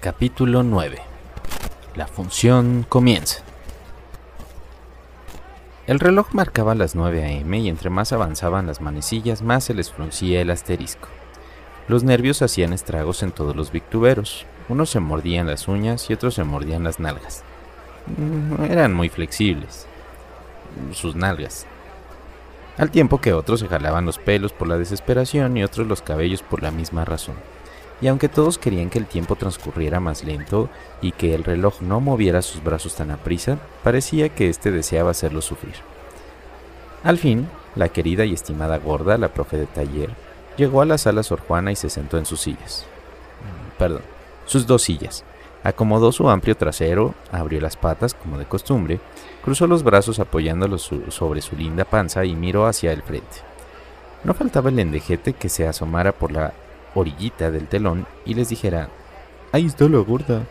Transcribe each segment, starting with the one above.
Capítulo 9 La función comienza. El reloj marcaba las 9 a.m. y entre más avanzaban las manecillas, más se les fruncía el asterisco. Los nervios hacían estragos en todos los victuberos. Unos se mordían las uñas y otros se mordían las nalgas. No eran muy flexibles. Sus nalgas. Al tiempo que otros se jalaban los pelos por la desesperación y otros los cabellos por la misma razón. Y aunque todos querían que el tiempo transcurriera más lento y que el reloj no moviera sus brazos tan aprisa, parecía que éste deseaba hacerlo sufrir. Al fin, la querida y estimada gorda, la profe de taller, llegó a la sala Sor Juana y se sentó en sus sillas. Perdón, sus dos sillas. Acomodó su amplio trasero, abrió las patas como de costumbre, cruzó los brazos apoyándolos sobre su linda panza y miró hacia el frente. No faltaba el endejete que se asomara por la orillita del telón y les dijera, ahí está la gorda.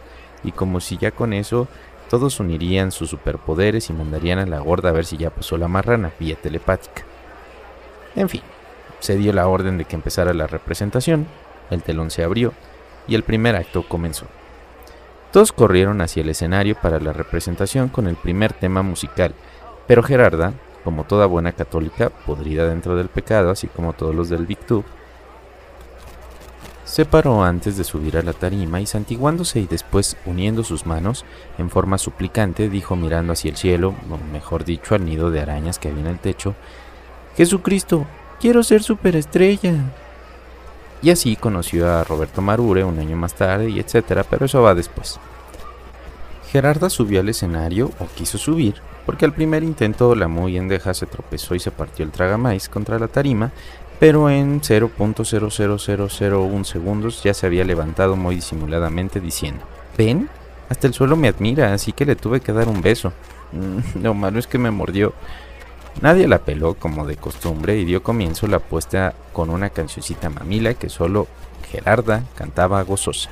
Y como si ya con eso todos unirían sus superpoderes y mandarían a la gorda a ver si ya pasó la marrana vía telepática. En fin, se dio la orden de que empezara la representación, el telón se abrió y el primer acto comenzó. Todos corrieron hacia el escenario para la representación con el primer tema musical, pero Gerarda, como toda buena católica, podrida dentro del pecado, así como todos los del Victub, se paró antes de subir a la tarima y santiguándose y después uniendo sus manos en forma suplicante dijo mirando hacia el cielo, o mejor dicho al nido de arañas que había en el techo, Jesucristo, quiero ser superestrella. Y así conoció a Roberto Marure un año más tarde y etcétera, pero eso va después. Gerarda subió al escenario, o quiso subir, porque al primer intento la muy endeja se tropezó y se partió el tragamais contra la tarima, pero en 0.00001 segundos ya se había levantado muy disimuladamente diciendo, ¿ven? Hasta el suelo me admira, así que le tuve que dar un beso. Mm, lo malo es que me mordió. Nadie la peló como de costumbre y dio comienzo la apuesta con una cancioncita mamila que solo Gerarda cantaba gozosa.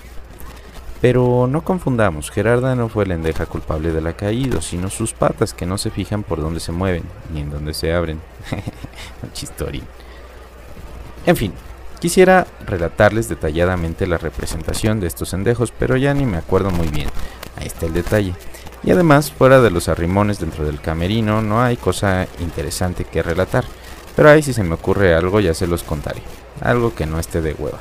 Pero no confundamos, Gerarda no fue la endeja culpable de la caída, sino sus patas que no se fijan por dónde se mueven ni en dónde se abren. Chistorín. En fin, quisiera relatarles detalladamente la representación de estos endejos, pero ya ni me acuerdo muy bien. Ahí está el detalle. Y además, fuera de los arrimones dentro del camerino, no hay cosa interesante que relatar. Pero ahí si se me ocurre algo ya se los contaré. Algo que no esté de hueva.